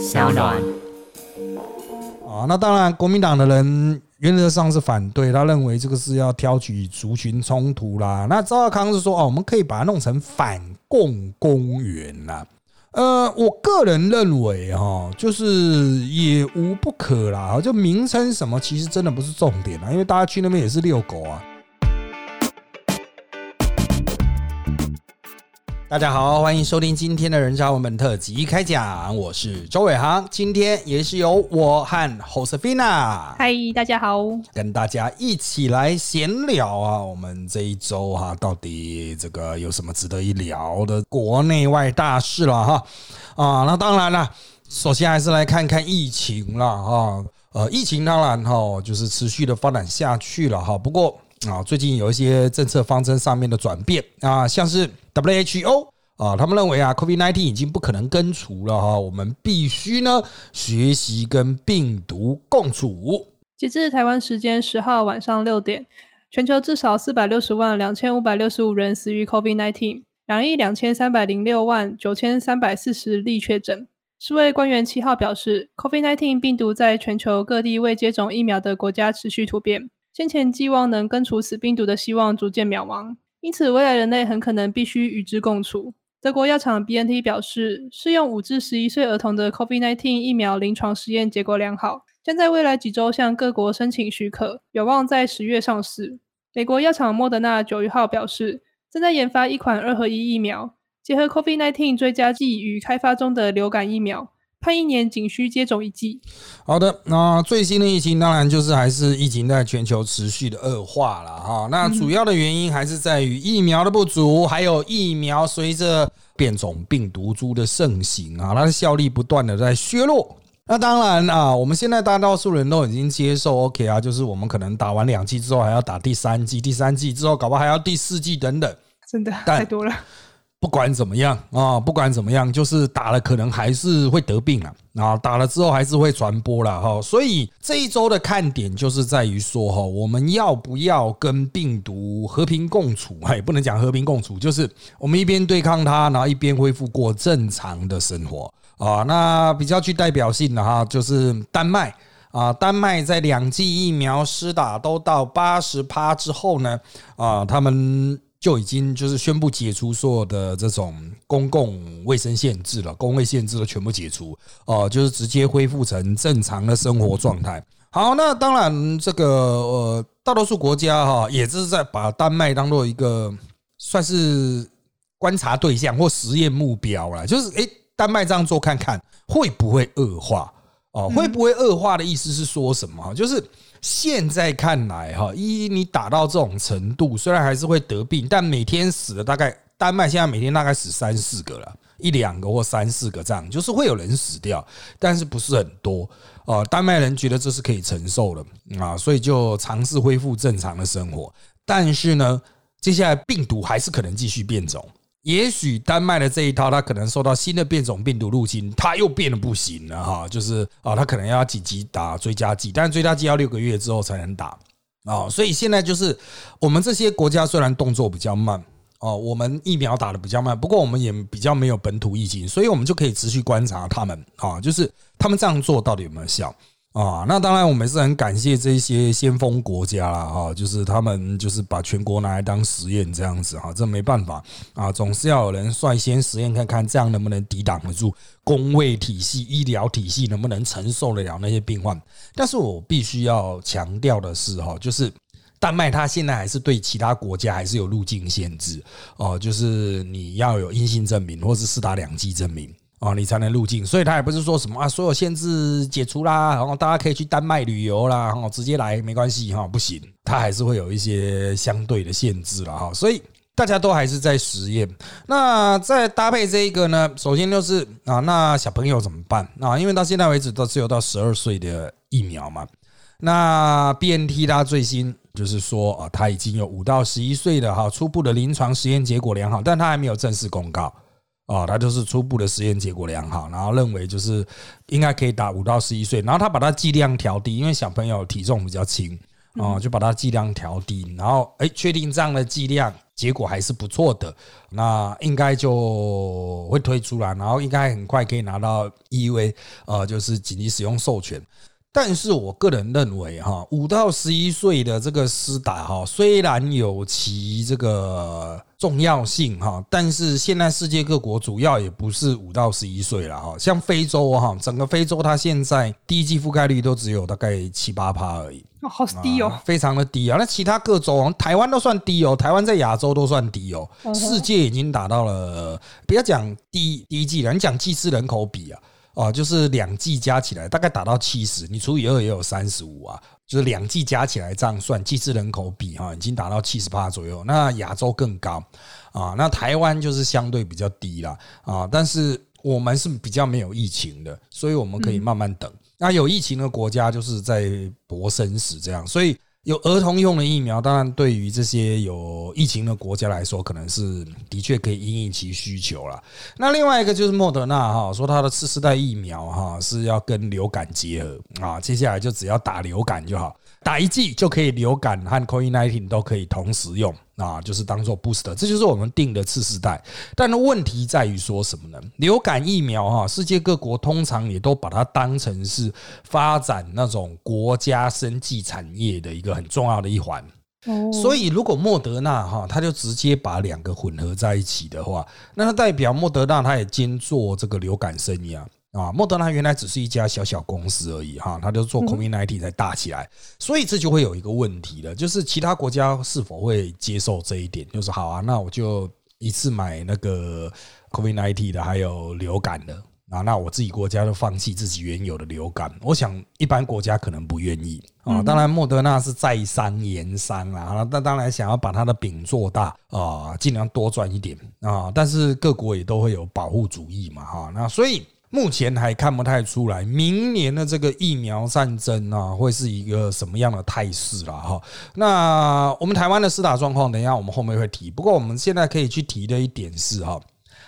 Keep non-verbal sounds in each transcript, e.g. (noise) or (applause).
小暖。啊，那当然，国民党的人原则上是反对，他认为这个是要挑起族群冲突啦。那赵少康是说，哦，我们可以把它弄成反共公园啦。呃，我个人认为哈，就是也无不可啦。就名称什么，其实真的不是重点啦，因为大家去那边也是遛狗啊。大家好，欢迎收听今天的人渣文本特辑开讲，我是周伟航，今天也是由我和 Josefina，嗨，大家好，跟大家一起来闲聊啊。我们这一周哈，到底这个有什么值得一聊的国内外大事了哈？啊，那当然了，首先还是来看看疫情了哈。呃，疫情当然哈，就是持续的发展下去了哈。不过啊，最近有一些政策方针上面的转变啊，像是。WHO 啊，他们认为啊，COVID-19 已经不可能根除了哈，我们必须呢学习跟病毒共处。截至台湾时间十号晚上六点，全球至少四百六十万两千五百六十五人死于 COVID-19，两亿两千三百零六万九千三百四十例确诊。世卫官员七号表示，COVID-19 病毒在全球各地未接种疫苗的国家持续突变，先前寄望能根除此病毒的希望逐渐渺茫。因此，未来人类很可能必须与之共处。德国药厂 BNT 表示，适用五至十一岁儿童的 COVID-19 疫苗临床实验结果良好，将在未来几周向各国申请许可，有望在十月上市。美国药厂莫德纳九月号表示，正在研发一款二合一疫苗，结合 COVID-19 追加剂与开发中的流感疫苗。判一年仅需接种一剂。好的，那最新的疫情当然就是还是疫情在全球持续的恶化了哈。那主要的原因还是在于疫苗的不足，还有疫苗随着变种病毒株的盛行啊，它的效力不断的在削弱。那当然啊，我们现在大多数人都已经接受 OK 啊，就是我们可能打完两剂之后还要打第三剂，第三剂之后搞不好还要第四剂等等。真的太多了。不管怎么样啊，不管怎么样，就是打了可能还是会得病了啊，打了之后还是会传播了哈。所以这一周的看点就是在于说哈，我们要不要跟病毒和平共处？哎，不能讲和平共处，就是我们一边对抗它，然后一边恢复过正常的生活啊。那比较具代表性的哈，就是丹麦啊，丹麦在两剂疫苗施打都到八十趴之后呢，啊，他们。就已经就是宣布解除所有的这种公共卫生限制了，公卫限制都全部解除哦，就是直接恢复成正常的生活状态。好，那当然这个呃，大多数国家哈，也是在把丹麦当做一个算是观察对象或实验目标了，就是诶，丹麦这样做看看会不会恶化哦？会不会恶化的意思是说什么？就是。现在看来，哈，一你打到这种程度，虽然还是会得病，但每天死了大概丹麦现在每天大概死三四个了，一两个或三四个这样，就是会有人死掉，但是不是很多啊？丹麦人觉得这是可以承受的啊，所以就尝试恢复正常的生活。但是呢，接下来病毒还是可能继续变种。也许丹麦的这一套，它可能受到新的变种病毒入侵，它又变得不行了哈。就是啊，它可能要紧急打追加剂，但是追加剂要六个月之后才能打啊。所以现在就是我们这些国家虽然动作比较慢哦，我们疫苗打的比较慢，不过我们也比较没有本土疫情，所以我们就可以持续观察他们啊，就是他们这样做到底有没有效。啊，那当然，我们是很感谢这些先锋国家啦，哈，就是他们就是把全国拿来当实验这样子哈，这没办法啊，总是要有人率先实验看看，这样能不能抵挡得住工位体系、医疗体系能不能承受得了那些病患。但是我必须要强调的是，哈，就是丹麦它现在还是对其他国家还是有入境限制哦，就是你要有阴性证明或是四打两剂证明。哦，你才能入境，所以他也不是说什么啊，所有限制解除啦，然后大家可以去丹麦旅游啦，然后，直接来没关系哈，不行，他还是会有一些相对的限制了哈，所以大家都还是在实验。那再搭配这一个呢，首先就是啊，那小朋友怎么办啊？因为到现在为止都只有到十二岁的疫苗嘛。那 BNT 它最新就是说啊，它已经有五到十一岁的哈初步的临床实验结果良好，但它还没有正式公告。哦，他就是初步的实验结果良好，然后认为就是应该可以打五到十一岁，然后他把它剂量调低，因为小朋友体重比较轻啊，就把它剂量调低，然后哎，确定这样的剂量结果还是不错的，那应该就会推出来，然后应该很快可以拿到 EUA，呃，就是紧急使用授权。但是我个人认为，哈，五到十一岁的这个施打，哈，虽然有其这个重要性，哈，但是现在世界各国主要也不是五到十一岁了，哈，像非洲，哈，整个非洲它现在第一季覆盖率都只有大概七八趴而已，哦，好低哦，非常的低啊。那其他各州，台湾都算低哦，台湾在亚洲都算低哦，世界已经达到了，不要讲第第一季了，你讲季次人口比啊。哦，就是两季加起来大概达到七十，你除以二也有三十五啊，就是两季加起来这样算，季次人口比哈已经达到七十八左右。那亚洲更高啊，那台湾就是相对比较低啦啊，但是我们是比较没有疫情的，所以我们可以慢慢等。那有疫情的国家就是在搏生死这样，所以。有儿童用的疫苗，当然对于这些有疫情的国家来说，可能是的确可以因应其需求了。那另外一个就是莫德纳哈，说它的次世代疫苗哈是要跟流感结合啊，接下来就只要打流感就好。打一剂就可以，流感和 COVID-19 都可以同时用啊，就是当做 booster，这就是我们定的次世代。但问题在于说什么呢？流感疫苗哈，世界各国通常也都把它当成是发展那种国家生计产业的一个很重要的一环。所以如果莫德纳哈，他就直接把两个混合在一起的话，那它代表莫德纳他也兼做这个流感生意啊。啊，莫德纳原来只是一家小小公司而已哈，他就做 COVID-19 才大起来，所以这就会有一个问题了，就是其他国家是否会接受这一点？就是好啊，那我就一次买那个 COVID-19 的，还有流感的啊，那我自己国家就放弃自己原有的流感？我想一般国家可能不愿意啊。当然，莫德纳是在商言商啊，那当然想要把它的饼做大啊，尽量多赚一点啊。但是各国也都会有保护主义嘛哈，那所以。目前还看不太出来，明年的这个疫苗战争啊，会是一个什么样的态势了哈？那我们台湾的施打状况，等一下我们后面会提。不过我们现在可以去提的一点是哈，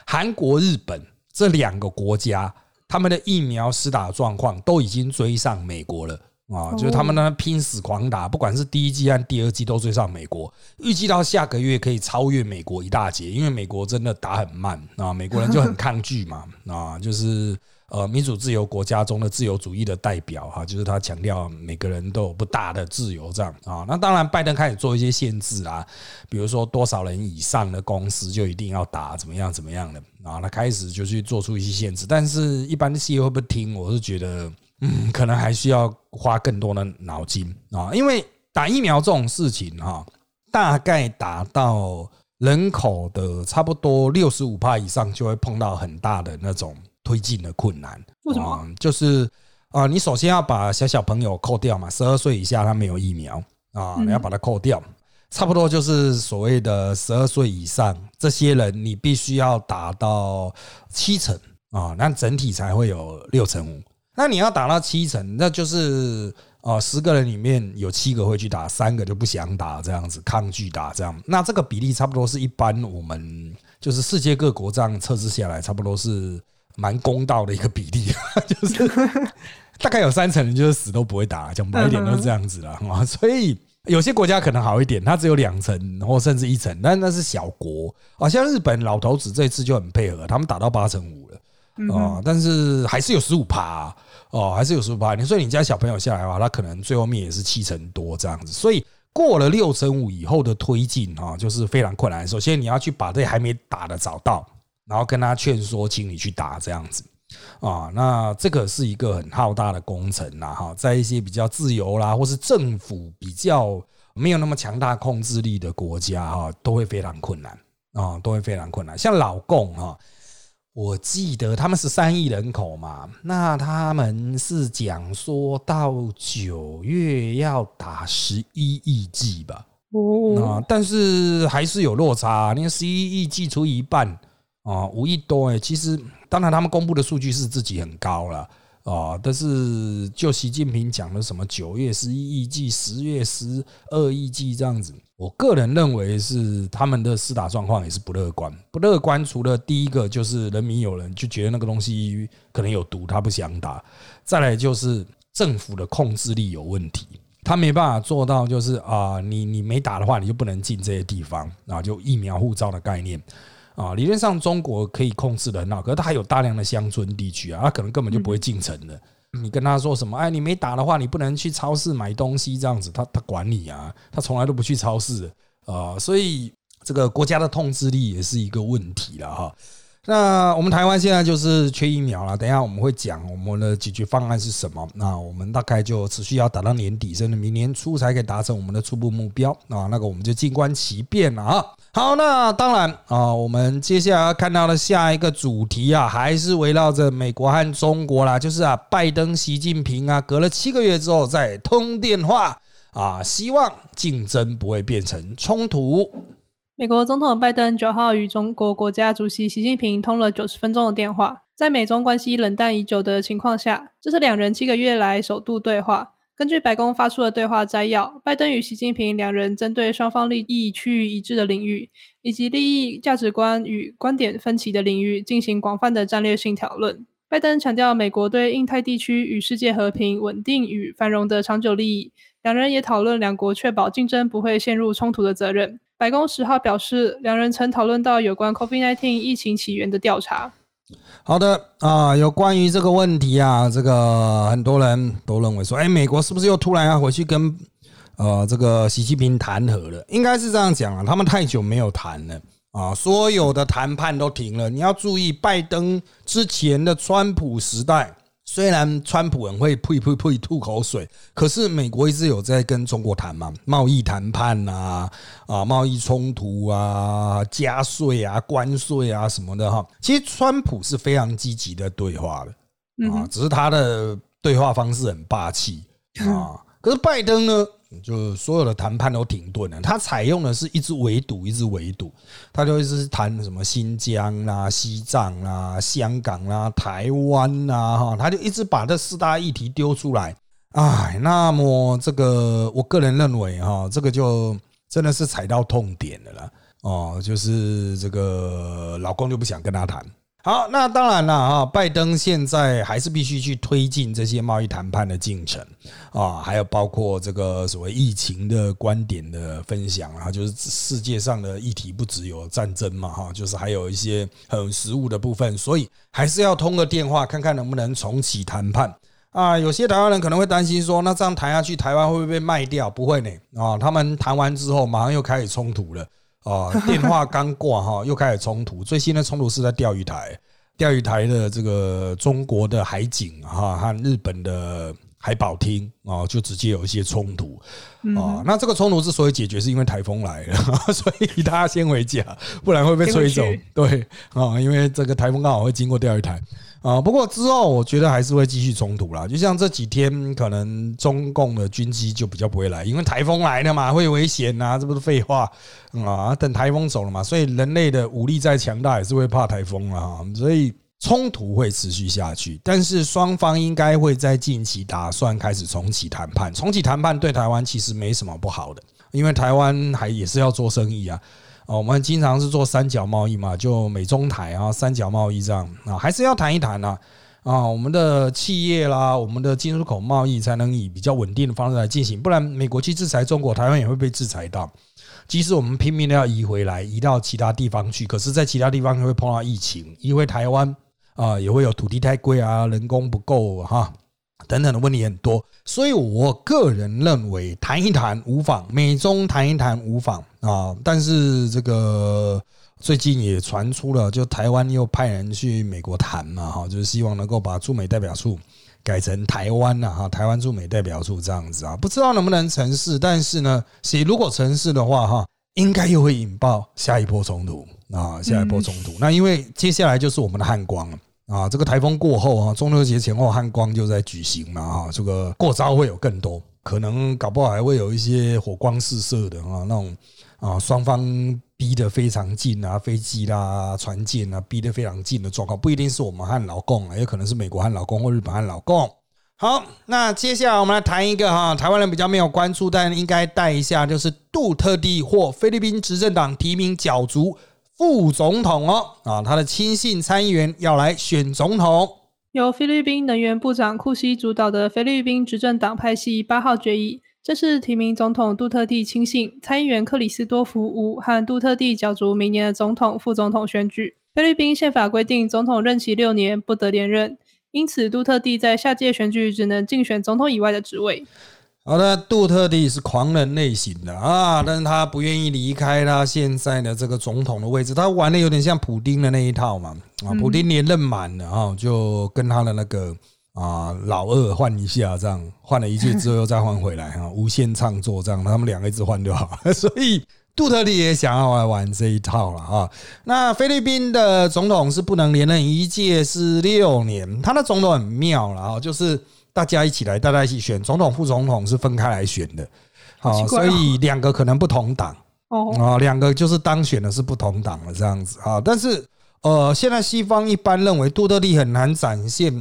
韩国、日本这两个国家，他们的疫苗施打状况都已经追上美国了。啊，就是他们呢拼死狂打，不管是第一季和第二季都追上美国，预计到下个月可以超越美国一大截，因为美国真的打很慢啊，美国人就很抗拒嘛 (laughs) 啊，就是呃民主自由国家中的自由主义的代表哈，就是他强调每个人都有不大的自由这样啊，那当然拜登开始做一些限制啊，比如说多少人以上的公司就一定要打怎么样怎么样的啊，他开始就去做出一些限制，但是一般的企业会不会听？我是觉得。嗯，可能还需要花更多的脑筋啊，因为打疫苗这种事情哈，大概打到人口的差不多六十五帕以上，就会碰到很大的那种推进的困难。为什么？就是啊，你首先要把小小朋友扣掉嘛，十二岁以下他没有疫苗啊，你要把它扣掉，差不多就是所谓的十二岁以上这些人，你必须要达到七成啊，那整体才会有六成五。那你要打到七成，那就是呃十个人里面有七个会去打，三个就不想打，这样子抗拒打这样。那这个比例差不多是一般我们就是世界各国这样测试下来，差不多是蛮公道的一个比例，(laughs) 就是大概有三成人就是死都不会打，讲白一点都是这样子了啊。所以有些国家可能好一点，它只有两成或甚至一成，但那是小国啊。像日本老头子这次就很配合，他们打到八成五了。啊，但是还是有十五趴哦，还是有十五趴。你说你家小朋友下来的话，他可能最后面也是七成多这样子。所以过了六成五以后的推进啊，就是非常困难。首先你要去把这还没打的找到，然后跟他劝说，请你去打这样子啊。那这个是一个很浩大的工程呐，哈，在一些比较自由啦，或是政府比较没有那么强大控制力的国家哈，都会非常困难啊，都会非常困难。像老共哈。我记得他们是三亿人口嘛，那他们是讲说到九月要打十一亿剂吧？哦，啊，但是还是有落差，你看十一亿剂除以一半啊，五亿多哎。其实当然他们公布的数据是自己很高了啊，但是就习近平讲的什么九月十一亿剂，十月十二亿剂这样子。我个人认为是他们的施打状况也是不乐观，不乐观。除了第一个就是人民有人就觉得那个东西可能有毒，他不想打；再来就是政府的控制力有问题他没办法做到，就是啊，你你没打的话，你就不能进这些地方啊，就疫苗护照的概念啊。理论上中国可以控制的很好，可是它还有大量的乡村地区啊，它可能根本就不会进城的。你跟他说什么？哎，你没打的话，你不能去超市买东西，这样子，他他管你啊，他从来都不去超市啊，所以这个国家的控制力也是一个问题了哈。那我们台湾现在就是缺疫苗了，等一下我们会讲我们的解决方案是什么。那我们大概就持续要打到年底，甚至明年初才可以达成我们的初步目标啊。那个我们就静观其变了啊。好，那当然啊，我们接下来看到的下一个主题啊，还是围绕着美国和中国啦，就是啊，拜登、习近平啊，隔了七个月之后再通电话啊，希望竞争不会变成冲突。美国总统拜登九号与中国国家主席习近平通了九十分钟的电话，在美中关系冷淡已久的情况下，这是两人七个月来首度对话。根据白宫发出的对话摘要，拜登与习近平两人针对双方利益趋于一致的领域，以及利益价值观与观点分歧的领域进行广泛的战略性讨论。拜登强调美国对印太地区与世界和平、稳定与繁荣的长久利益，两人也讨论两国确保竞争不会陷入冲突的责任。白宫十号表示，两人曾讨论到有关 COVID-19 疫情起源的调查。好的啊，有关于这个问题啊，这个很多人都认为说，哎，美国是不是又突然要回去跟呃这个习近平谈和了？应该是这样讲啊，他们太久没有谈了啊，所有的谈判都停了。你要注意，拜登之前的川普时代。虽然川普很会呸呸呸吐口水，可是美国一直有在跟中国谈嘛，贸易谈判啊，啊，贸易冲突啊，加税啊，关税啊什么的哈。其实川普是非常积极的对话的啊，只是他的对话方式很霸气 (laughs) 啊。可是拜登呢？就所有的谈判都停顿了，他采用的是一直围堵，一直围堵，他就一直谈什么新疆啦、西藏啦、香港啦、台湾啦，哈，他就一直把这四大议题丢出来。哎，那么这个我个人认为哈，这个就真的是踩到痛点的了哦，就是这个老公就不想跟他谈。好，那当然了啊，拜登现在还是必须去推进这些贸易谈判的进程啊，还有包括这个所谓疫情的观点的分享啊，就是世界上的议题不只有战争嘛哈，就是还有一些很实务的部分，所以还是要通个电话看看能不能重启谈判啊。有些台湾人可能会担心说，那这样谈下去，台湾会不会被卖掉？不会呢啊，他们谈完之后，马上又开始冲突了。啊，电话刚挂哈，又开始冲突。最新的冲突是在钓鱼台，钓鱼台的这个中国的海警哈和日本的海保厅啊，就直接有一些冲突啊。那这个冲突之所以解决，是因为台风来了，(laughs) 所以大家先回家，不然会被吹走。对啊，因为这个台风刚好会经过钓鱼台。啊，不过之后我觉得还是会继续冲突啦。就像这几天，可能中共的军机就比较不会来，因为台风来了嘛，会危险呐，这不是废话啊？等台风走了嘛，所以人类的武力再强大，也是会怕台风啊。所以冲突会持续下去，但是双方应该会在近期打算开始重启谈判。重启谈判对台湾其实没什么不好的，因为台湾还也是要做生意啊。哦，我们经常是做三角贸易嘛，就美中台啊，三角贸易这样啊，还是要谈一谈呐啊，我们的企业啦，我们的进出口贸易才能以比较稳定的方式来进行，不然美国去制裁中国，台湾也会被制裁到。即使我们拼命的要移回来，移到其他地方去，可是，在其他地方会碰到疫情，因为台湾啊，也会有土地太贵啊，人工不够哈。等等的问题很多，所以我个人认为谈一谈无妨，美中谈一谈无妨啊。但是这个最近也传出了，就台湾又派人去美国谈嘛，哈，就是希望能够把驻美代表处改成台湾呐，哈，台湾驻美代表处这样子啊，不知道能不能成事。但是呢，谁如果成事的话，哈，应该又会引爆下一波冲突啊，下一波冲突。那因为接下来就是我们的汉光了。啊，这个台风过后啊，中秋节前后汉光就在举行嘛啊，这个过招会有更多，可能搞不好还会有一些火光四射的啊，那种啊双方逼得非常近啊，飞机啦、船舰啊逼得非常近的状况，不一定是我们和老共啊，也可能是美国和老共或日本和老共。好，那接下来我们来谈一个哈，台湾人比较没有关注，但应该带一下，就是杜特地或菲律宾执政党提名角逐。副总统哦，啊，他的亲信参议员要来选总统。由菲律宾能源部长库西主导的菲律宾执政党派系八号决议，正式提名总统杜特地亲信参议员克里斯多福五和杜特地角逐明年的总统、副总统选举。菲律宾宪法规定，总统任期六年，不得连任，因此杜特地在下届选举只能竞选总统以外的职位。好的，杜特地是狂人类型的啊，但是他不愿意离开他现在的这个总统的位置，他玩的有点像普丁的那一套嘛啊，普丁连任满了啊，就跟他的那个。啊，老二换一下，这样换了一届之后又再换回来啊，无限创作这样，他们两个一直换就好。(laughs) 所以杜特地也想要来玩这一套了哈。那菲律宾的总统是不能连任一届是六年，他的总统很妙了哈，就是大家一起来，大家一起选总统、副总统是分开来选的，好，所以两个可能不同党哦，啊，两个就是当选的是不同党的这样子啊，但是。呃，现在西方一般认为杜特地很难展现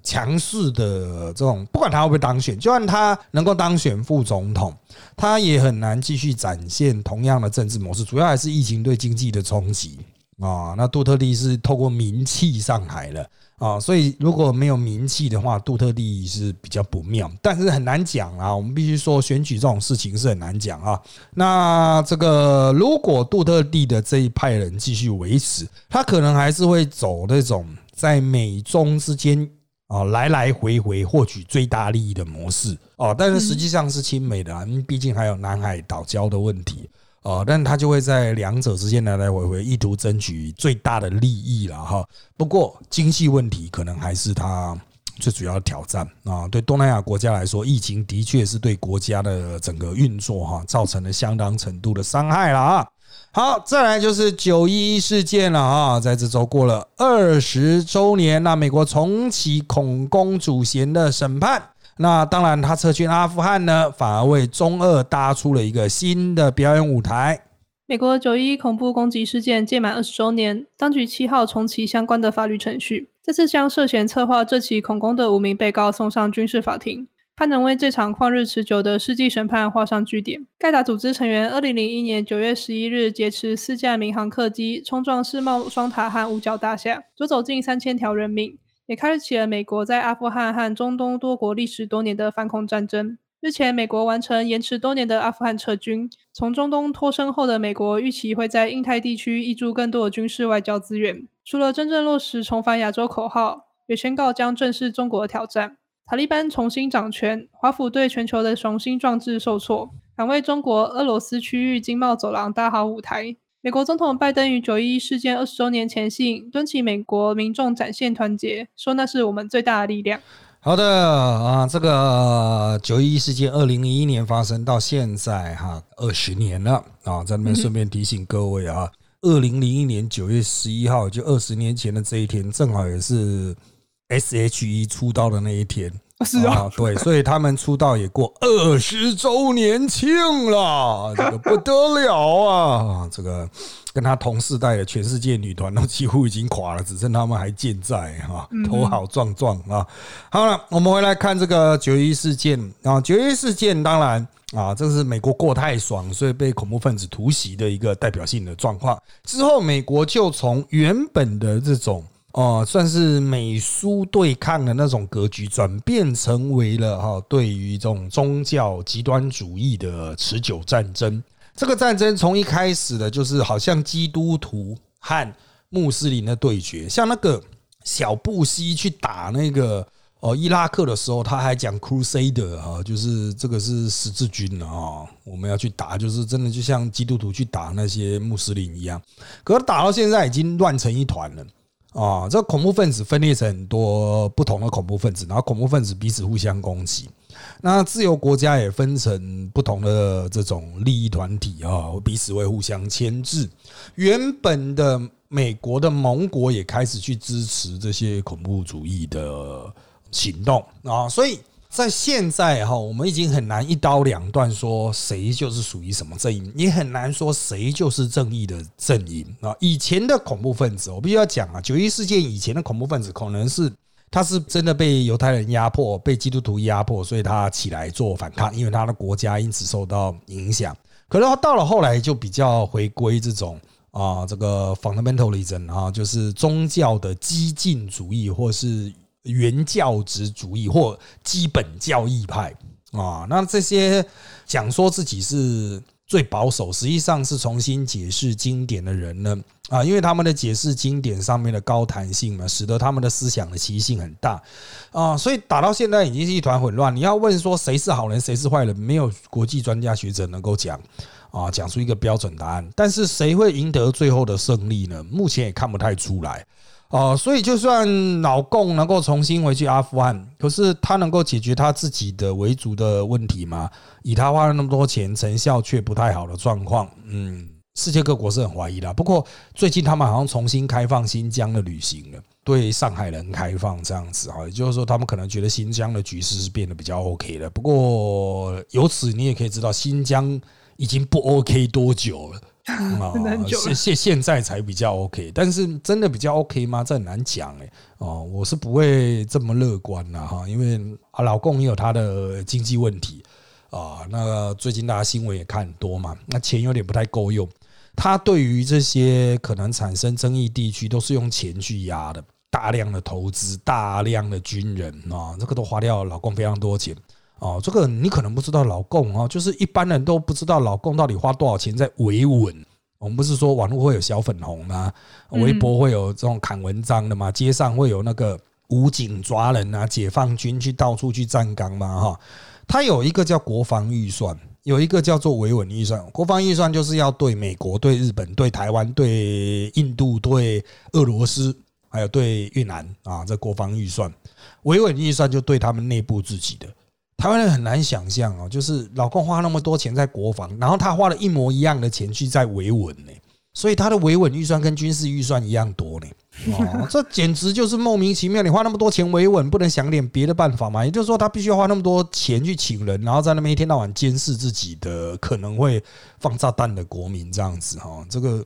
强势的这种，不管他会不会当选，就算他能够当选副总统，他也很难继续展现同样的政治模式。主要还是疫情对经济的冲击啊。那杜特地是透过名气上台了。啊，所以如果没有名气的话，杜特地是比较不妙，但是很难讲啊。我们必须说，选举这种事情是很难讲啊。那这个如果杜特地的这一派人继续维持，他可能还是会走那种在美中之间啊来来回回获取最大利益的模式哦。但是实际上是亲美的，因为毕竟还有南海岛礁的问题。哦，但他就会在两者之间来来回回，意图争取最大的利益了哈。不过经济问题可能还是他最主要的挑战啊。对东南亚国家来说，疫情的确是对国家的整个运作哈造成了相当程度的伤害了啊。好，再来就是九一一事件了啊，在这周过了二十周年，那美国重启恐攻主嫌的审判。那当然，他撤军阿富汗呢，反而为中二搭出了一个新的表演舞台。美国九一恐怖攻击事件届满二十周年，当局七号重启相关的法律程序，这次将涉嫌策划这起恐攻的五名被告送上军事法庭，盼能为这场旷日持久的世纪审判画上句点。盖达组织成员二零零一年九月十一日劫持四架民航客机，冲撞世贸双塔和五角大厦，夺走近三千条人命。也开启了美国在阿富汗和中东多国历时多年的反恐战争。日前，美国完成延迟多年的阿富汗撤军，从中东脱身后的美国预期会在印太地区挹注更多的军事外交资源。除了真正落实重返亚洲口号，也宣告将正视中国的挑战。塔利班重新掌权，华府对全球的雄心壮志受挫，敢为中国、俄罗斯区域经贸走廊搭好舞台。美国总统拜登于九一一事件二十周年前夕，敦请美国民众展现团结，说那是我们最大的力量。好的啊，这个九一一事件二零零一年发生到现在哈二十年了啊，在那边顺便提醒各位啊，二零零一年九月十一号，就二十年前的这一天，正好也是 S H E 出道的那一天。是啊，对，所以他们出道也过二十周年庆了，这个不得了啊！这个跟他同世代的全世界女团都几乎已经垮了，只剩他们还健在哈，头好壮壮啊！好了，我们回来看这个九一事件啊，九一事件当然啊，这是美国过太爽，所以被恐怖分子突袭的一个代表性的状况。之后，美国就从原本的这种。哦，算是美苏对抗的那种格局，转变成为了哈，对于这种宗教极端主义的持久战争。这个战争从一开始的，就是好像基督徒和穆斯林的对决，像那个小布希去打那个哦伊拉克的时候，他还讲 Crusader 哈，就是这个是十字军啊，我们要去打，就是真的就像基督徒去打那些穆斯林一样。可是打到现在已经乱成一团了。啊，这恐怖分子分裂成很多不同的恐怖分子，然后恐怖分子彼此互相攻击。那自由国家也分成不同的这种利益团体啊，彼此会互相牵制。原本的美国的盟国也开始去支持这些恐怖主义的行动啊，所以。在现在哈，我们已经很难一刀两断说谁就是属于什么阵营，也很难说谁就是正义的阵营啊。以前的恐怖分子，我必须要讲啊，九一事件以前的恐怖分子，可能是他是真的被犹太人压迫，被基督徒压迫，所以他起来做反抗，因为他的国家因此受到影响。可是他到了后来，就比较回归这种啊，这个 fundamentalism 啊，就是宗教的激进主义，或是。原教旨主义或基本教义派啊。那这些讲说自己是最保守，实际上是重新解释经典的人呢啊，因为他们的解释经典上面的高弹性嘛，使得他们的思想的习性很大啊，所以打到现在已经是一团混乱。你要问说谁是好人，谁是坏人，没有国际专家学者能够讲啊，讲出一个标准答案。但是谁会赢得最后的胜利呢？目前也看不太出来。哦，所以就算老共能够重新回去阿富汗，可是他能够解决他自己的维族的问题吗？以他花了那么多钱，成效却不太好的状况，嗯，世界各国是很怀疑的。不过最近他们好像重新开放新疆的旅行了，对上海人开放这样子啊，也就是说他们可能觉得新疆的局势是变得比较 OK 的。不过由此你也可以知道，新疆已经不 OK 多久了。(laughs) 啊，现现现在才比较 OK，但是真的比较 OK 吗？这很难讲哎。哦，我是不会这么乐观呐哈，因为啊，老公也有他的经济问题啊。那最近大家新闻也看很多嘛，那钱有点不太够用。他对于这些可能产生争议地区，都是用钱去压的，大量的投资，大量的军人啊，这个都花掉老公非常多钱。哦，这个你可能不知道，老共哦，就是一般人都不知道老共到底花多少钱在维稳。我们不是说网络会有小粉红吗？微博会有这种砍文章的吗？街上会有那个武警抓人啊，解放军去到处去站岗吗？哈，他有一个叫国防预算，有一个叫做维稳预算。国防预算就是要对美国、对日本、对台湾、对印度、对俄罗斯，还有对越南啊，这国防预算。维稳预算就对他们内部自己的。台湾人很难想象哦，就是老公花那么多钱在国防，然后他花了一模一样的钱去在维稳呢，所以他的维稳预算跟军事预算一样多呢。哦，(laughs) 这简直就是莫名其妙！你花那么多钱维稳，不能想点别的办法吗？也就是说，他必须要花那么多钱去请人，然后在那边一天到晚监视自己的可能会放炸弹的国民，这样子哈。这个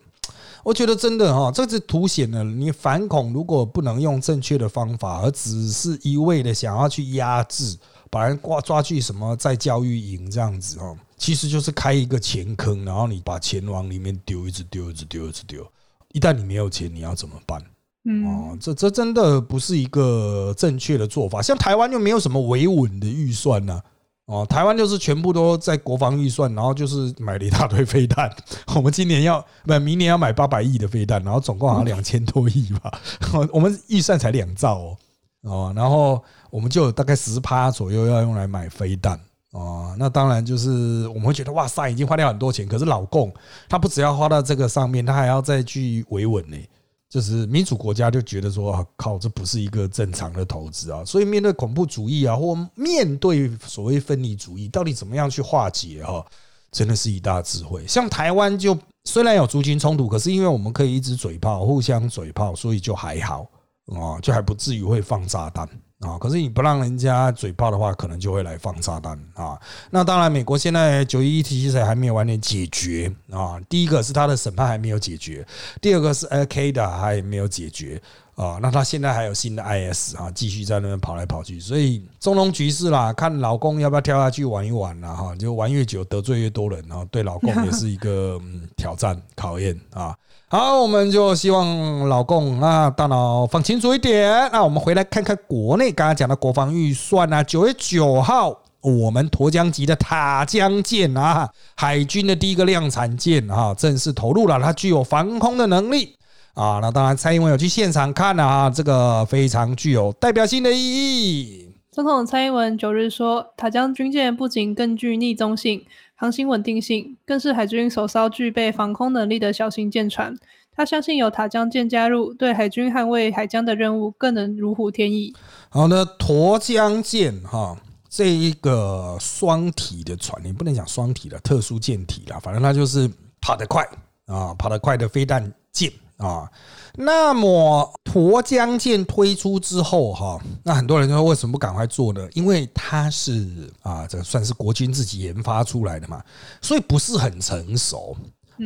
我觉得真的哈，这是凸显了你反恐如果不能用正确的方法，而只是一味的想要去压制。把人挂抓去什么在教育营这样子哦，其实就是开一个钱坑，然后你把钱往里面丢，一直丢，一直丢，一直丢。一旦你没有钱，你要怎么办？嗯哦，这这真的不是一个正确的做法。像台湾就没有什么维稳的预算呢，哦，台湾就是全部都在国防预算，然后就是买了一大堆飞弹。(laughs) 我们今年要不，明年要买八百亿的飞弹，然后总共好像两千多亿吧。(laughs) 我们预算才两兆哦。哦，然后我们就有大概十趴左右要用来买飞弹哦，那当然就是我们会觉得哇塞，已经花掉很多钱。可是老共他不只要花到这个上面，他还要再去维稳呢。就是民主国家就觉得说，靠，这不是一个正常的投资啊。所以面对恐怖主义啊，或面对所谓分离主义，到底怎么样去化解哈，真的是一大智慧。像台湾就虽然有族群冲突，可是因为我们可以一直嘴炮，互相嘴炮，所以就还好。哦，就还不至于会放炸弹啊！可是你不让人家嘴炮的话，可能就会来放炸弹啊！那当然，美国现在九一一题材还没有完全解决啊。第一个是他的审判还没有解决，第二个是 Al Qaeda 还没有解决啊。那他现在还有新的 IS 啊，继续在那边跑来跑去，所以中东局势啦，看老公要不要跳下去玩一玩啦哈！就玩越久得罪越多人，然后对老公也是一个挑战考验啊。好，我们就希望老共啊大脑放清楚一点。那我们回来看看国内刚刚讲的国防预算啊，九月九号，我们沱江级的塔江舰啊，海军的第一个量产舰啊，正式投入了，它具有防空的能力啊。那当然，蔡英文有去现场看了啊，这个非常具有代表性的意义。总统蔡英文九日说，塔江军舰不仅更具逆中性。航行稳定性，更是海军首艘具备防空能力的小型舰船。他相信有塔江舰加入，对海军捍卫海疆的任务更能如虎添翼。好的，沱江舰哈，这一个双体的船，你不能讲双体的特殊舰体啦，反正它就是跑得快啊，跑得快的飞弹舰啊。那么沱江舰推出之后，哈，那很多人说为什么不赶快做呢？因为它是啊，这算是国军自己研发出来的嘛，所以不是很成熟，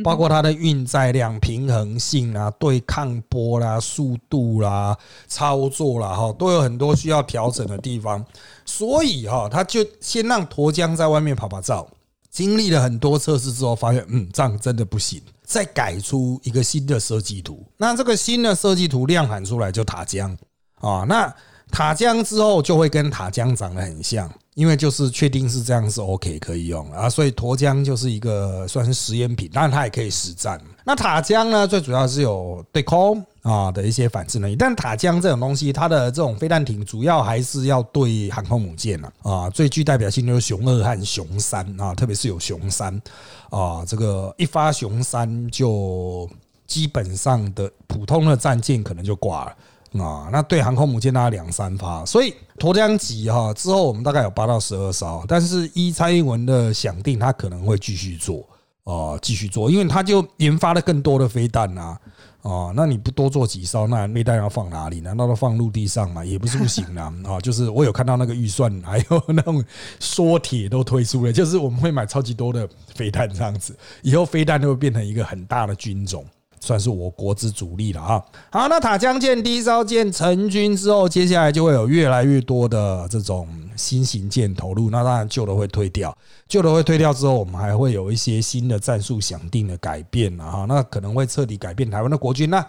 包括它的运载量、平衡性啊、对抗波啦、速度啦、操作啦，哈，都有很多需要调整的地方。所以哈，他就先让沱江在外面跑跑照，经历了很多测试之后，发现嗯，这样真的不行。再改出一个新的设计图，那这个新的设计图量产出来就塔江。啊，那塔江之后就会跟塔江长得很像，因为就是确定是这样是 OK 可以用啊，所以沱江就是一个算是实验品，当然它也可以实战。那塔江呢，最主要是有对空啊的一些反制能力，但塔江这种东西，它的这种飞弹艇主要还是要对航空母舰啊，啊，最具代表性就是熊二和熊三啊，特别是有熊三啊，这个一发熊三就基本上的普通的战舰可能就挂了。啊，那对航空母舰大概两三发，所以沱江级哈之后我们大概有八到十二艘，但是依蔡英文的想定，他可能会继续做啊，继续做，因为他就研发了更多的飞弹呐，哦，那你不多做几艘，那飞弹要放哪里？难道都放陆地上吗？也不是不行啊，(laughs) 啊，就是我有看到那个预算，还有那种缩铁都推出了，就是我们会买超级多的飞弹这样子，以后飞弹就会变成一个很大的军种。算是我国之主力了啊！好，那塔江舰第一艘舰成军之后，接下来就会有越来越多的这种新型舰投入。那当然旧的会退掉，旧的会退掉之后，我们还会有一些新的战术想定的改变了哈。那可能会彻底改变台湾的国军。那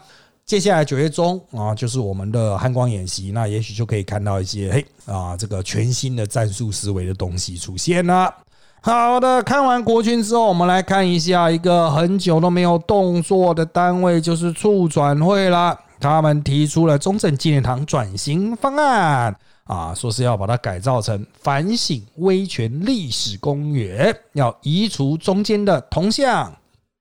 接下来九月中啊，就是我们的汉光演习，那也许就可以看到一些嘿啊这个全新的战术思维的东西出现了。好的，看完国军之后，我们来看一下一个很久都没有动作的单位，就是促转会啦。他们提出了中正纪念堂转型方案啊，说是要把它改造成反省威权历史公园，要移除中间的铜像。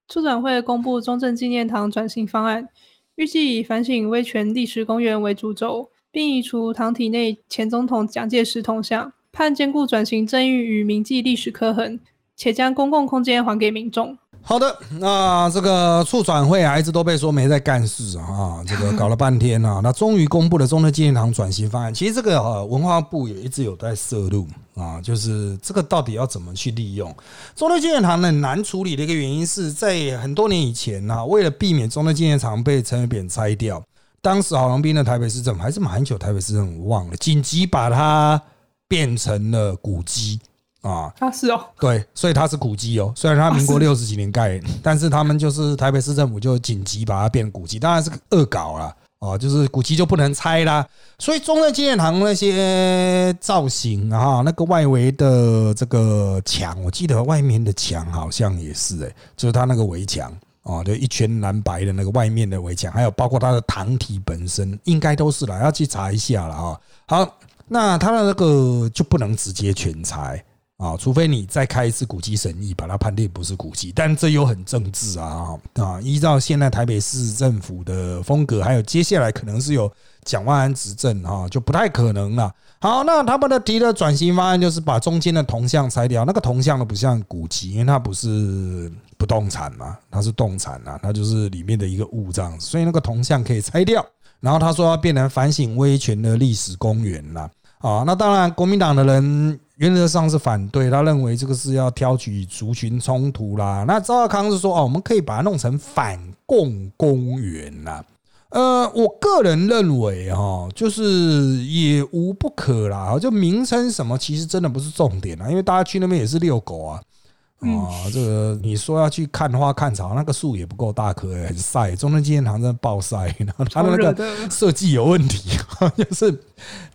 促转会公布中正纪念堂转型方案，预计以反省威权历史公园为主轴，并移除堂体内前总统蒋介石铜像。盼兼顾转型正义与铭记历史刻痕，且将公共空间还给民众。好的，那这个促转会啊，一直都被说没在干事啊，这个搞了半天啊，(laughs) 那终于公布了中正纪念堂转型方案。其实这个呃，文化部也一直有在涉入啊，就是这个到底要怎么去利用中正纪念堂呢难处理的一个原因是在很多年以前呢，为了避免中正纪念堂被陈水扁拆掉，当时郝龙斌的台北市政府还是马英九，台北市政府忘了紧急把它。变成了古迹啊！啊，是哦，对，所以它是古迹哦。虽然它民国六十几年盖，但是他们就是台北市政府就紧急把它变古迹，当然是恶搞了哦，就是古迹就不能拆啦。所以中正纪念堂那些造型啊，那个外围的这个墙，我记得外面的墙好像也是哎，就是它那个围墙哦，就一圈蓝白的那个外面的围墙，还有包括它的堂体本身，应该都是了，要去查一下了啊。好。那他的那个就不能直接全拆啊，除非你再开一次古迹审议，把它判定不是古迹。但这又很政治啊啊！依照现在台北市政府的风格，还有接下来可能是有蒋万安执政哈，就不太可能了。好，那他们的提的转型方案就是把中间的铜像拆掉，那个铜像呢不像古迹，因为它不是不动产嘛，它是动产啊，它就是里面的一个物这样子，所以那个铜像可以拆掉。然后他说要变成反省威权的历史公园啦。啊，那当然，国民党的人原则上是反对，他认为这个是要挑起族群冲突啦。那赵少康是说，哦，我们可以把它弄成反共公园啦。呃，我个人认为哈，就是也无不可啦。就名称什么，其实真的不是重点啦，因为大家去那边也是遛狗啊。啊，这个你说要去看花看草，那个树也不够大棵，很晒。中正纪念堂真的暴晒，(laughs) 然后它的那个设计有问题，(laughs) 就是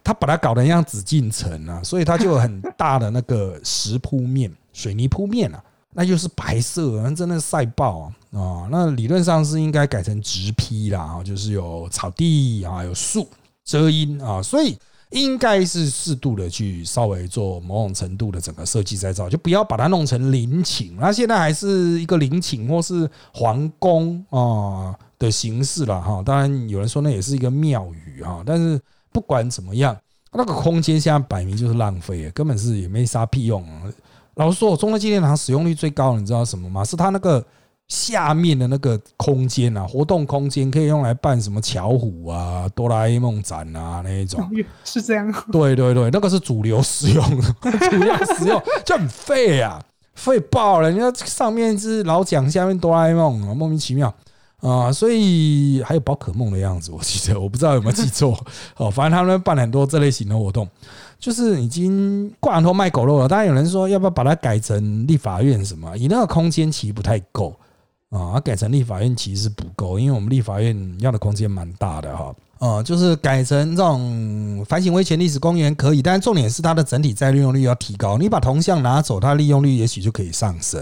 他把它搞得像紫禁城啊，所以它就有很大的那个石铺面、水泥铺面啊，那就是白色，那真的晒爆啊！啊，那理论上是应该改成直批啦，就是有草地啊，有树遮阴啊，所以。应该是适度的去稍微做某种程度的整个设计再造，就不要把它弄成陵寝。那现在还是一个陵寝或是皇宫啊的形式了哈。当然有人说那也是一个庙宇哈，但是不管怎么样，那个空间现在摆明就是浪费，根本是也没啥屁用。老实说，我中国纪念堂使用率最高，你知道什么吗？是它那个。下面的那个空间啊，活动空间可以用来办什么巧虎啊、哆啦 A 梦展啊那一种，(laughs) 是这样。对对对，那个是主流使用的，(laughs) 主要使用就很废啊，废爆了。人家上面是老蒋，下面哆啦 A 梦啊，莫名其妙啊。所以还有宝可梦的样子，我记得，我不知道有没有记错。(laughs) 哦，反正他们办很多这类型的活动，就是已经挂羊头卖狗肉了。当然有人说，要不要把它改成立法院什么？以那个空间其实不太够。啊，改成立法院其实不够，因为我们立法院要的空间蛮大的哈。呃，就是改成这种反省威权历史公园可以，但重点是它的整体再利用率要提高。你把铜像拿走，它利用率也许就可以上升。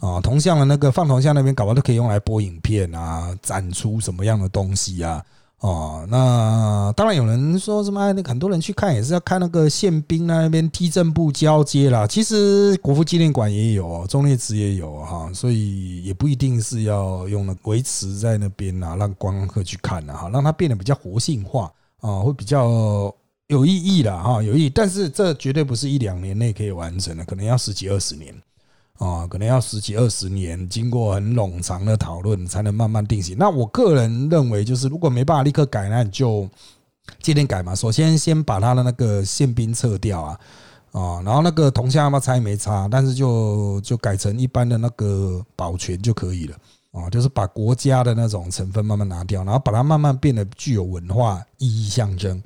啊，铜像的那个放铜像那边，搞不好都可以用来播影片啊，展出什么样的东西啊？哦，那当然有人说什么？那很多人去看也是要看那个宪兵那边踢正步交接啦。其实国父纪念馆也有，忠烈祠也有哈，所以也不一定是要用了维持在那边啊，让观光客去看啊，哈，让它变得比较活性化啊，会比较有意义的哈，有意义。但是这绝对不是一两年内可以完成的，可能要十几二十年。啊，可能要十几二十年，经过很冗长的讨论，才能慢慢定型。那我个人认为，就是如果没办法立刻改，那你就今天改嘛。首先，先把他的那个宪兵撤掉啊，啊，然后那个铜像要不拆没差，但是就就改成一般的那个保全就可以了啊，就是把国家的那种成分慢慢拿掉，然后把它慢慢变得具有文化意义象征。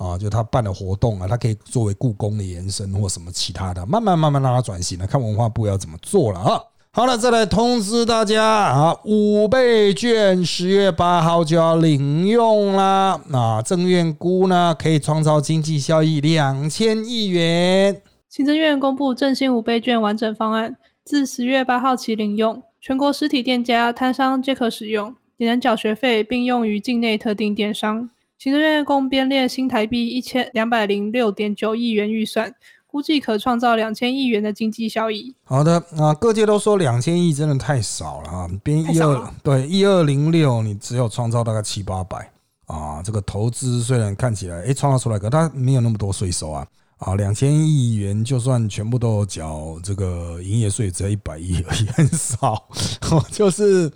啊，就他办的活动啊，他可以作为故宫的延伸或什么其他的，慢慢慢慢让他转型了，看文化部要怎么做了啊。好了，再来通知大家啊，五倍券十月八号就要领用啦。那正院估呢，可以创造经济效益两千亿元。行政院公布振兴五倍券完整方案，自十月八号起领用，全国实体店家摊商皆可使用，也能缴学费，并用于境内特定电商。行政院共编列新台币一千两百零六点九亿元预算，估计可创造两千亿元的经济效益。好的啊，各界都说两千亿真的太少了啊，编一二对一二零六，你只有创造大概七八百啊。这个投资虽然看起来诶创造出来，可它没有那么多税收啊啊，两千亿元就算全部都缴这个营业税，只要一百亿而已，很少，(laughs) 就是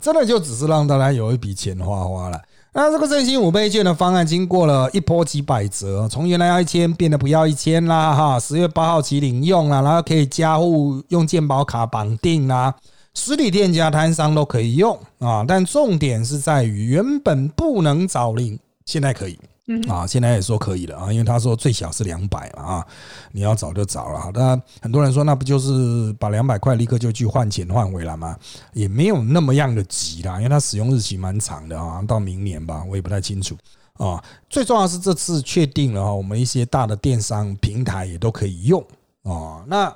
真的就只是让大家有一笔钱花花了。那这个振兴五倍券的方案经过了一波几百折，从原来要一千变得不要一千啦，哈，十月八号起领用啦，然后可以加户用健保卡绑定啦，实体店家摊商都可以用啊，但重点是在于原本不能找零，现在可以。嗯啊，现在也说可以了啊，因为他说最小是两百嘛啊，你要找就找了。那很多人说，那不就是把两百块立刻就去换钱换回来吗？也没有那么样的急啦，因为它使用日期蛮长的啊，到明年吧，我也不太清楚啊。最重要是这次确定了哈，我们一些大的电商平台也都可以用啊。那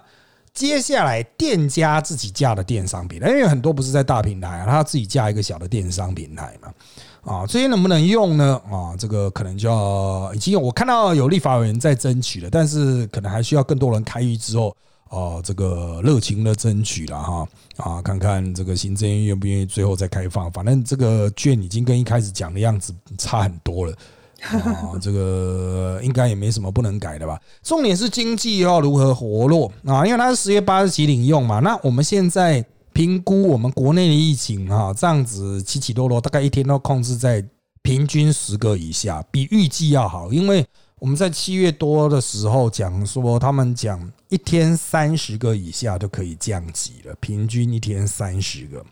接下来店家自己架的电商平台，因为很多不是在大平台啊，他自己架一个小的电商平台嘛。啊，这些能不能用呢？啊，这个可能就要已经有我看到有立法委员在争取了，但是可能还需要更多人开议之后，啊，这个热情的争取了哈。啊，看看这个行政院愿不愿意最后再开放。反正这个券已经跟一开始讲的样子差很多了。啊，(laughs) 这个应该也没什么不能改的吧？重点是经济要如何活络啊？因为它是十月八日起领用嘛。那我们现在。评估我们国内的疫情哈，这样子起起落落，大概一天都控制在平均十个以下，比预计要好。因为我们在七月多的时候讲说，他们讲一天三十个以下都可以降级了，平均一天三十个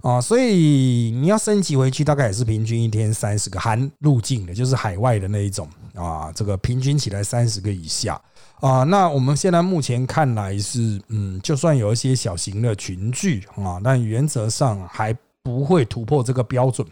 啊，所以你要升级回去，大概也是平均一天三十个，含入境的，就是海外的那一种啊，这个平均起来三十个以下。啊，那我们现在目前看来是，嗯，就算有一些小型的群聚啊，但原则上还不会突破这个标准。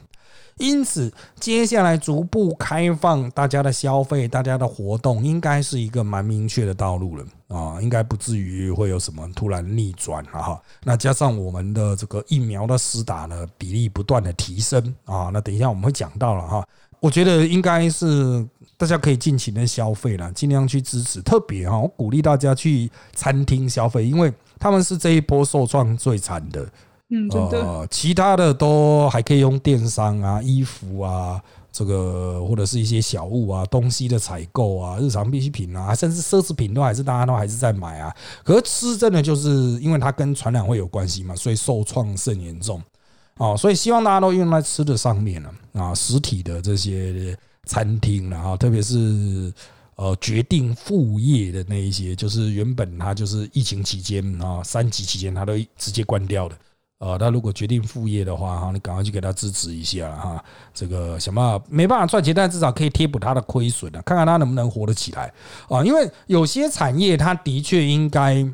因此，接下来逐步开放大家的消费、大家的活动，应该是一个蛮明确的道路了啊，应该不至于会有什么突然逆转了哈。那加上我们的这个疫苗的施打呢，比例不断的提升啊，那等一下我们会讲到了哈。我觉得应该是。大家可以尽情的消费了，尽量去支持。特别哈，我鼓励大家去餐厅消费，因为他们是这一波受创最惨的。嗯，真的。其他的都还可以用电商啊、衣服啊，这个或者是一些小物啊、东西的采购啊、日常必需品啊，甚至奢侈品都还是大家都还是在买啊。可是吃真的就是因为它跟传染会有关系嘛，所以受创甚严重。哦，所以希望大家都用在吃的上面了啊，实体的这些。餐厅了哈，特别是呃决定副业的那一些，就是原本他就是疫情期间啊三级期间他都直接关掉的，呃，他如果决定副业的话哈，你赶快去给他支持一下哈，这个想办法没办法赚钱，但至少可以贴补他的亏损啊，看看他能不能活得起来啊，因为有些产业它的确应该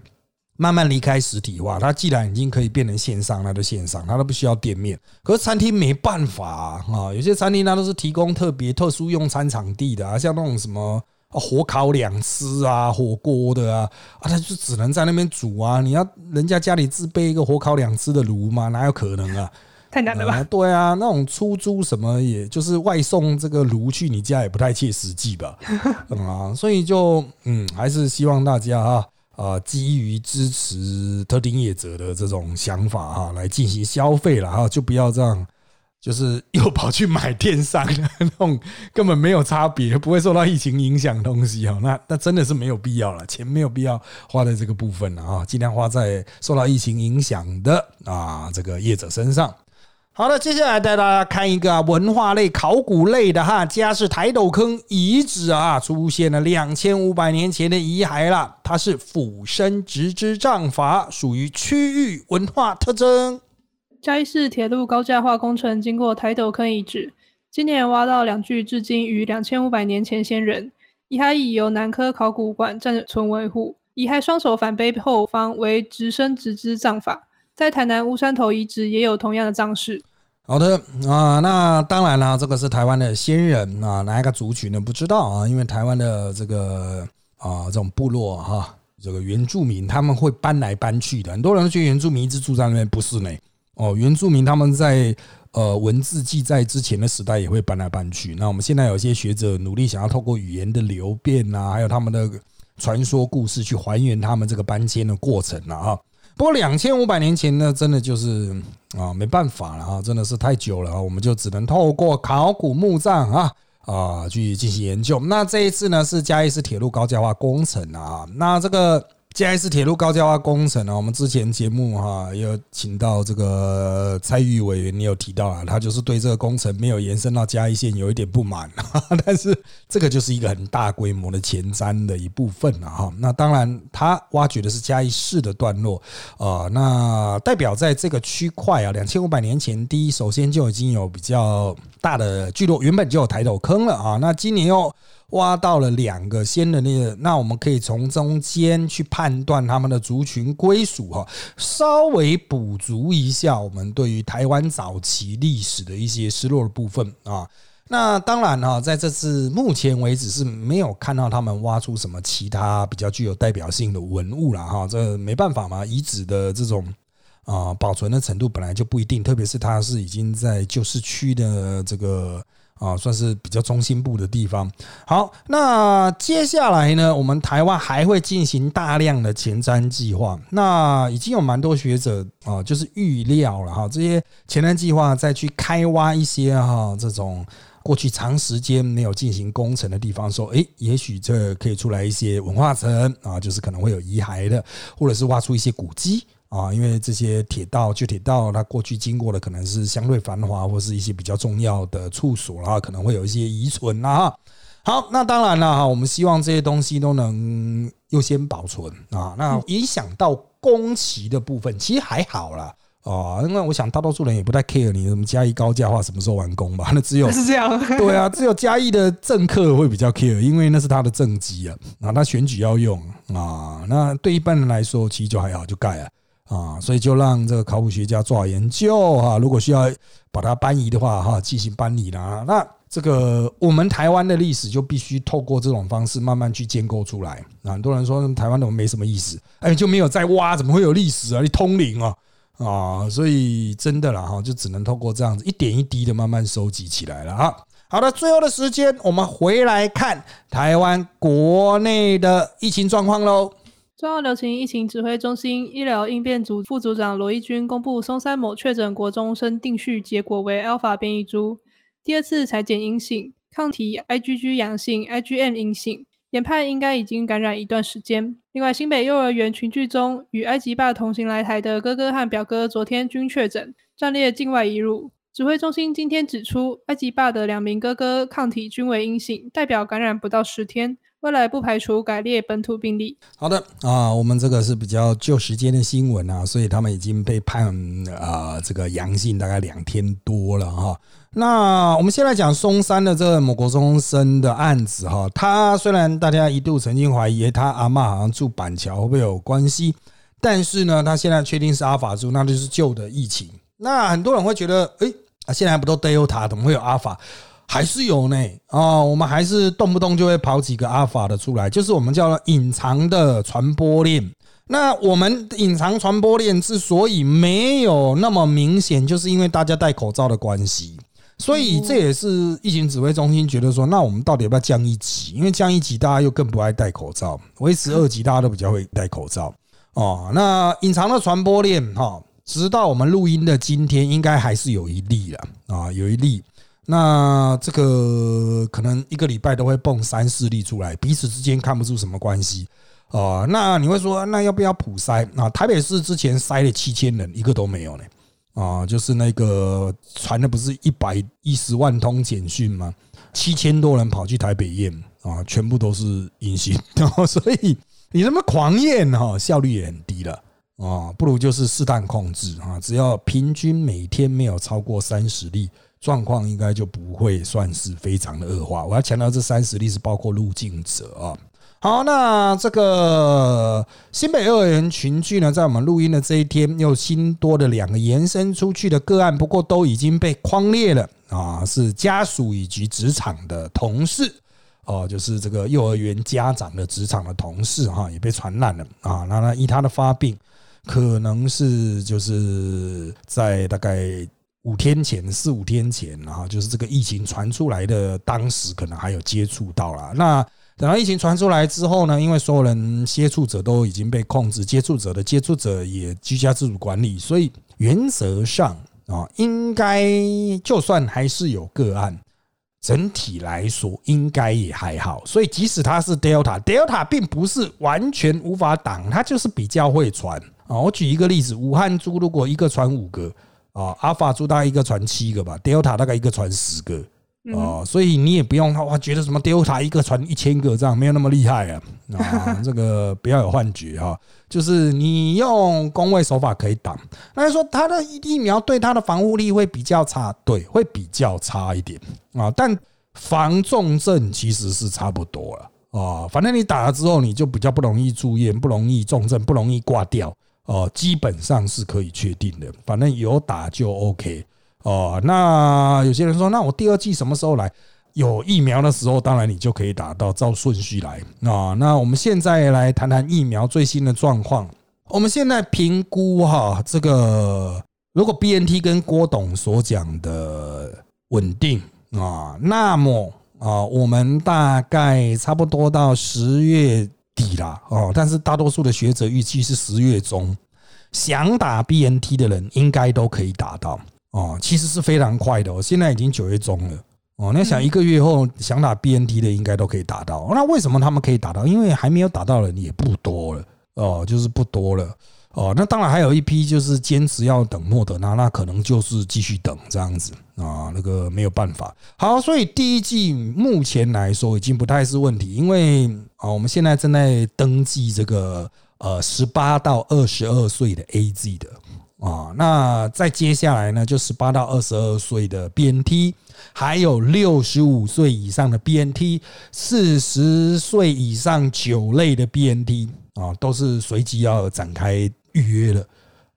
慢慢离开实体化，它既然已经可以变成线上，那就线上，它都不需要店面。可是餐厅没办法啊，有些餐厅它都是提供特别特殊用餐场地的啊，像那种什么火烤两吃啊、火锅的啊，啊，它就只能在那边煮啊。你要人家家里自备一个火烤两吃的炉吗？哪有可能啊？太难了吧？对啊，那种出租什么，也就是外送这个炉去你家，也不太切实际吧？(laughs) 啊，所以就嗯，还是希望大家啊。啊，基于支持特定业者的这种想法哈，来进行消费了哈，就不要这样，就是 (laughs) 又跑去买电商的那种根本没有差别，不会受到疫情影响东西哈。那那真的是没有必要了，钱没有必要花在这个部分了啊，尽量花在受到疫情影响的啊这个业者身上。好的，接下来带大家看一个文化类、考古类的哈，家是台斗坑遗址啊，出现了两千五百年前的遗骸了。它是俯身直肢杖法，属于区域文化特征。嘉义市铁路高架化工程经过台斗坑遗址，今年挖到两具至今于两千五百年前先人遗骸，已由南科考古馆暂存维护。遗骸双手反背后方为直身直肢杖法，在台南乌山头遗址也有同样的葬式。好的啊，那当然了，这个是台湾的先人啊，哪一个族群呢？不知道啊，因为台湾的这个啊这种部落哈，这个原住民他们会搬来搬去的，很多人觉得原住民一直住在那边，不是呢。哦，原住民他们在呃文字记载之前的时代也会搬来搬去。那我们现在有些学者努力想要透过语言的流变啊，还有他们的传说故事去还原他们这个搬迁的过程了啊。不过两千五百年前呢，真的就是啊，没办法了啊，真的是太久了啊，我们就只能透过考古墓葬啊啊去进行研究。那这一次呢，是嘉义市铁路高架化工程啊，那这个。嘉义市铁路高架化工程啊，我们之前节目哈有请到这个蔡玉委员，你有提到啊，他就是对这个工程没有延伸到嘉义县有一点不满，(laughs) 但是这个就是一个很大规模的前瞻的一部分了哈。那当然，他挖掘的是嘉义市的段落啊，那代表在这个区块啊，两千五百年前，第一首先就已经有比较大的聚落，原本就有抬头坑了啊，那今年又。挖到了两个先人的，那我们可以从中间去判断他们的族群归属哈，稍微补足一下我们对于台湾早期历史的一些失落的部分啊。那当然哈，在这次目前为止是没有看到他们挖出什么其他比较具有代表性的文物了哈，这没办法嘛，遗址的这种啊保存的程度本来就不一定，特别是它是已经在旧市区的这个。啊，算是比较中心部的地方。好，那接下来呢，我们台湾还会进行大量的前瞻计划。那已经有蛮多学者啊，就是预料了哈，这些前瞻计划再去开挖一些哈这种过去长时间没有进行工程的地方，说，诶，也许这可以出来一些文化层啊，就是可能会有遗骸的，或者是挖出一些古迹。啊，因为这些铁道、旧铁道，它过去经过的可能是相对繁华，或是一些比较重要的处所啦，可能会有一些遗存啦。好，那当然了哈，我们希望这些东西都能优先保存啊。那影响到工期的部分，其实还好啦。啊，因为我想大多数人也不太 care 你什么嘉义高架化什么时候完工吧。(laughs) 那只有 (laughs) 是这样，对啊，只有嘉义的政客会比较 care，因为那是他的政绩啊，啊，他选举要用啊。那对一般人来说，其实就还好，就盖了。啊，所以就让这个考古学家做好研究哈。如果需要把它搬移的话，哈，进行搬移啦。那这个我们台湾的历史就必须透过这种方式慢慢去建构出来。很多人说台湾怎么没什么意思？哎，就没有在挖，怎么会有历史啊？你通灵啊啊！所以真的啦哈，就只能透过这样子一点一滴的慢慢收集起来了啊。好的，最后的时间我们回来看台湾国内的疫情状况喽。中央流行疫情指挥中心医疗应变组副组长罗义军公布，松山某确诊国中生定序结果为 Alpha 变异株，第二次裁剪阴性，抗体 IgG 阳性，IgM 阴性，研判应该已经感染一段时间。另外，新北幼儿园群聚中与埃及爸同行来台的哥哥和表哥，昨天均确诊，暂列境外移入。指挥中心今天指出，埃及爸的两名哥哥抗体均为阴性，代表感染不到十天。未来不排除改列本土病例。好的啊，我们这个是比较旧时间的新闻啊，所以他们已经被判啊这个阳性大概两天多了哈。那我们先来讲松山的这个某国中生的案子哈，他虽然大家一度曾经怀疑他阿妈好像住板桥会不会有关系，但是呢，他现在确定是阿法株，那就是旧的疫情。那很多人会觉得，哎，啊，现在不都 Delta，怎么会有阿法？还是有呢啊，我们还是动不动就会跑几个阿尔法的出来，就是我们叫做隐藏的传播链。那我们隐藏传播链之所以没有那么明显，就是因为大家戴口罩的关系。所以这也是疫情指挥中心觉得说，那我们到底要不要降一级？因为降一级，大家又更不爱戴口罩；维持二级，大家都比较会戴口罩。哦，那隐藏的传播链哈，直到我们录音的今天，应该还是有一例了啊，有一例。那这个可能一个礼拜都会蹦三四例出来，彼此之间看不出什么关系哦。那你会说，那要不要普筛啊？台北市之前筛了七千人，一个都没有呢。啊，就是那个传的不是一百一十万通简讯吗？七千多人跑去台北验啊，全部都是阴性。(laughs) 所以你这么狂验哈，效率也很低了啊。不如就是适当控制啊，只要平均每天没有超过三十例。状况应该就不会算是非常的恶化。我要强调，这三十例是包括入境者啊。好，那这个新北幼儿园群聚呢，在我们录音的这一天，又新多的两个延伸出去的个案，不过都已经被框列了啊，是家属以及职场的同事哦，就是这个幼儿园家长的职场的同事哈，也被传染了啊。那那依他的发病，可能是就是在大概。五天前，四五天前，然后就是这个疫情传出来的，当时可能还有接触到了。那等到疫情传出来之后呢，因为所有人接触者都已经被控制，接触者的接触者也居家自主管理，所以原则上啊，应该就算还是有个案，整体来说应该也还好。所以即使它是 Delta，Delta 并不是完全无法挡，它就是比较会传啊。我举一个例子，武汉猪如果一个传五个。啊，阿法猪大概一个传七个吧，Delta 大概一个传十个啊，所以你也不用哇，觉得什么 Delta 一个传一千个这样没有那么厉害啊啊，这个不要有幻觉哈，就是你用工位手法可以挡，那就说它的疫苗对它的防护力会比较差，对，会比较差一点啊，但防重症其实是差不多了啊，反正你打了之后，你就比较不容易住院，不容易重症，不容易挂掉。哦，基本上是可以确定的，反正有打就 OK 哦。那有些人说，那我第二季什么时候来？有疫苗的时候，当然你就可以打到，照顺序来啊。那我们现在来谈谈疫苗最新的状况。我们现在评估哈，这个如果 BNT 跟郭董所讲的稳定啊，那么啊，我们大概差不多到十月。底啦哦，但是大多数的学者预计是十月中，想打 BNT 的人应该都可以打到哦，其实是非常快的哦，现在已经九月中了哦，那想一个月后想打 BNT 的应该都可以打到，那为什么他们可以打到？因为还没有打到的人也不多了哦，就是不多了。哦，那当然还有一批就是坚持要等莫德纳，那可能就是继续等这样子啊，那个没有办法。好，所以第一季目前来说已经不太是问题，因为啊，我们现在正在登记这个呃十八到二十二岁的 A Z 的啊，那再接下来呢，就十八到二十二岁的 B N T，还有六十五岁以上的 B N T，四十岁以上九类的 B N T 啊，都是随机要展开。预约了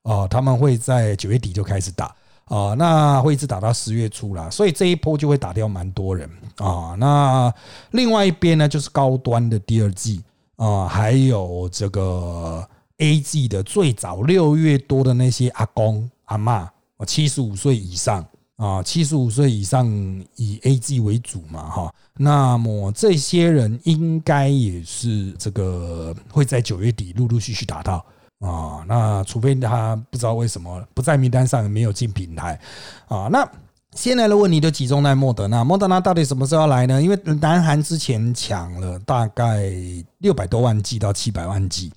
啊，他们会在九月底就开始打啊，那会一直打到十月初啦，所以这一波就会打掉蛮多人啊。那另外一边呢，就是高端的第二季啊，还有这个 A G 的最早六月多的那些阿公阿妈，七十五岁以上啊，七十五岁以上以 A G 为主嘛哈。那么这些人应该也是这个会在九月底陆陆续续打到。啊，那除非他不知道为什么不在名单上，没有进平台啊。那现在的问题都集中在莫德纳，莫德纳到底什么时候来呢？因为南韩之前抢了大概六百多万剂到七百万剂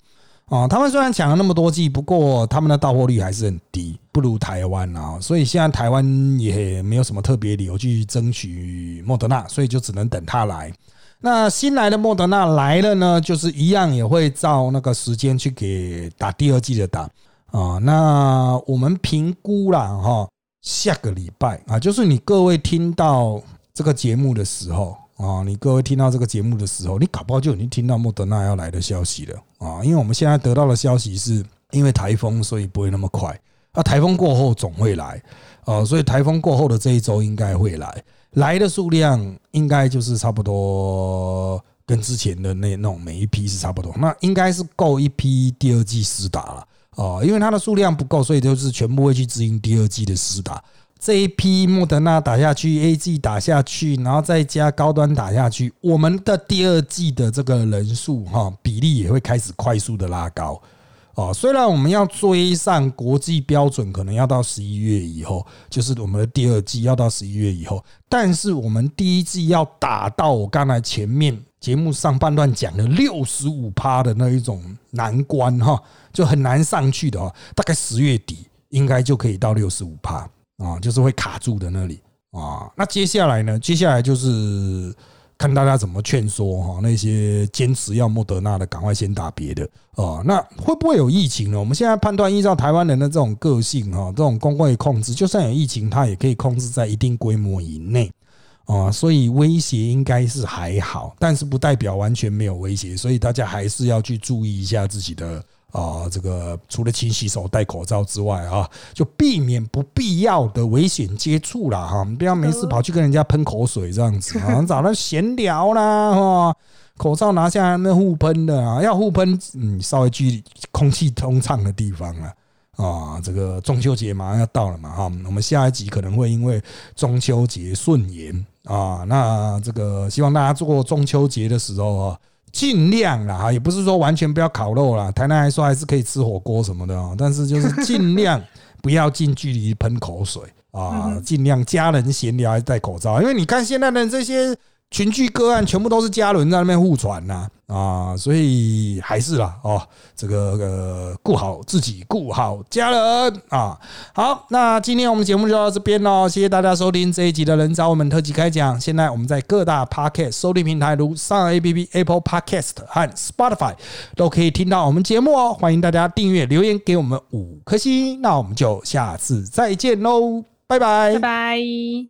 啊，他们虽然抢了那么多剂，不过他们的到货率还是很低，不如台湾啊。所以现在台湾也没有什么特别理由去争取莫德纳，所以就只能等他来。那新来的莫德纳来了呢，就是一样也会照那个时间去给打第二季的打啊。那我们评估了哈，下个礼拜啊，就是你各位听到这个节目的时候啊，你各位听到这个节目的时候，你搞不好就已经听到莫德纳要来的消息了啊。因为我们现在得到的消息是因为台风，所以不会那么快。啊，台风过后总会来，啊，所以台风过后的这一周应该会来，来的数量应该就是差不多跟之前的那那种每一批是差不多，那应该是够一批第二季施打了，哦，因为它的数量不够，所以就是全部会去支应第二季的施打。这一批莫德纳打下去，A G 打下去，然后再加高端打下去，我们的第二季的这个人数哈比例也会开始快速的拉高。哦，虽然我们要追上国际标准，可能要到十一月以后，就是我们的第二季要到十一月以后，但是我们第一季要打到我刚才前面节目上半段讲的六十五趴的那一种难关哈，就很难上去的哦，大概十月底应该就可以到六十五趴啊，就是会卡住的那里啊。那接下来呢？接下来就是。看大家怎么劝说哈，那些坚持要莫德纳的，赶快先打别的哦。那会不会有疫情呢？我们现在判断，依照台湾人的这种个性哈，这种公共控制，就算有疫情，它也可以控制在一定规模以内啊。所以威胁应该是还好，但是不代表完全没有威胁，所以大家还是要去注意一下自己的。啊，这个除了勤洗手、戴口罩之外啊，就避免不必要的危险接触啦。哈。不要没事跑去跟人家喷口水这样子啊，找他闲聊啦哈。口罩拿下来那互喷的啊，要互喷，嗯，稍微距离空气通畅的地方啊。啊，这个中秋节马上要到了嘛哈，我们下一集可能会因为中秋节顺延啊，那这个希望大家做中秋节的时候啊。尽量啦，哈，也不是说完全不要烤肉啦。台南还说还是可以吃火锅什么的啊，但是就是尽量不要近距离喷口水啊，尽量家人闲聊还是戴口罩，因为你看现在的这些。群聚个案全部都是嘉伦在那边互传呐啊，所以还是啦哦，这个呃顾好自己，顾好家人啊。好，那今天我们节目就到这边喽，谢谢大家收听这一集的人找我们特辑开讲。现在我们在各大 Podcast 收听平台，如上 A P P、Apple Podcast 和 Spotify 都可以听到我们节目哦。欢迎大家订阅、留言给我们五颗星，那我们就下次再见喽，拜拜，拜拜。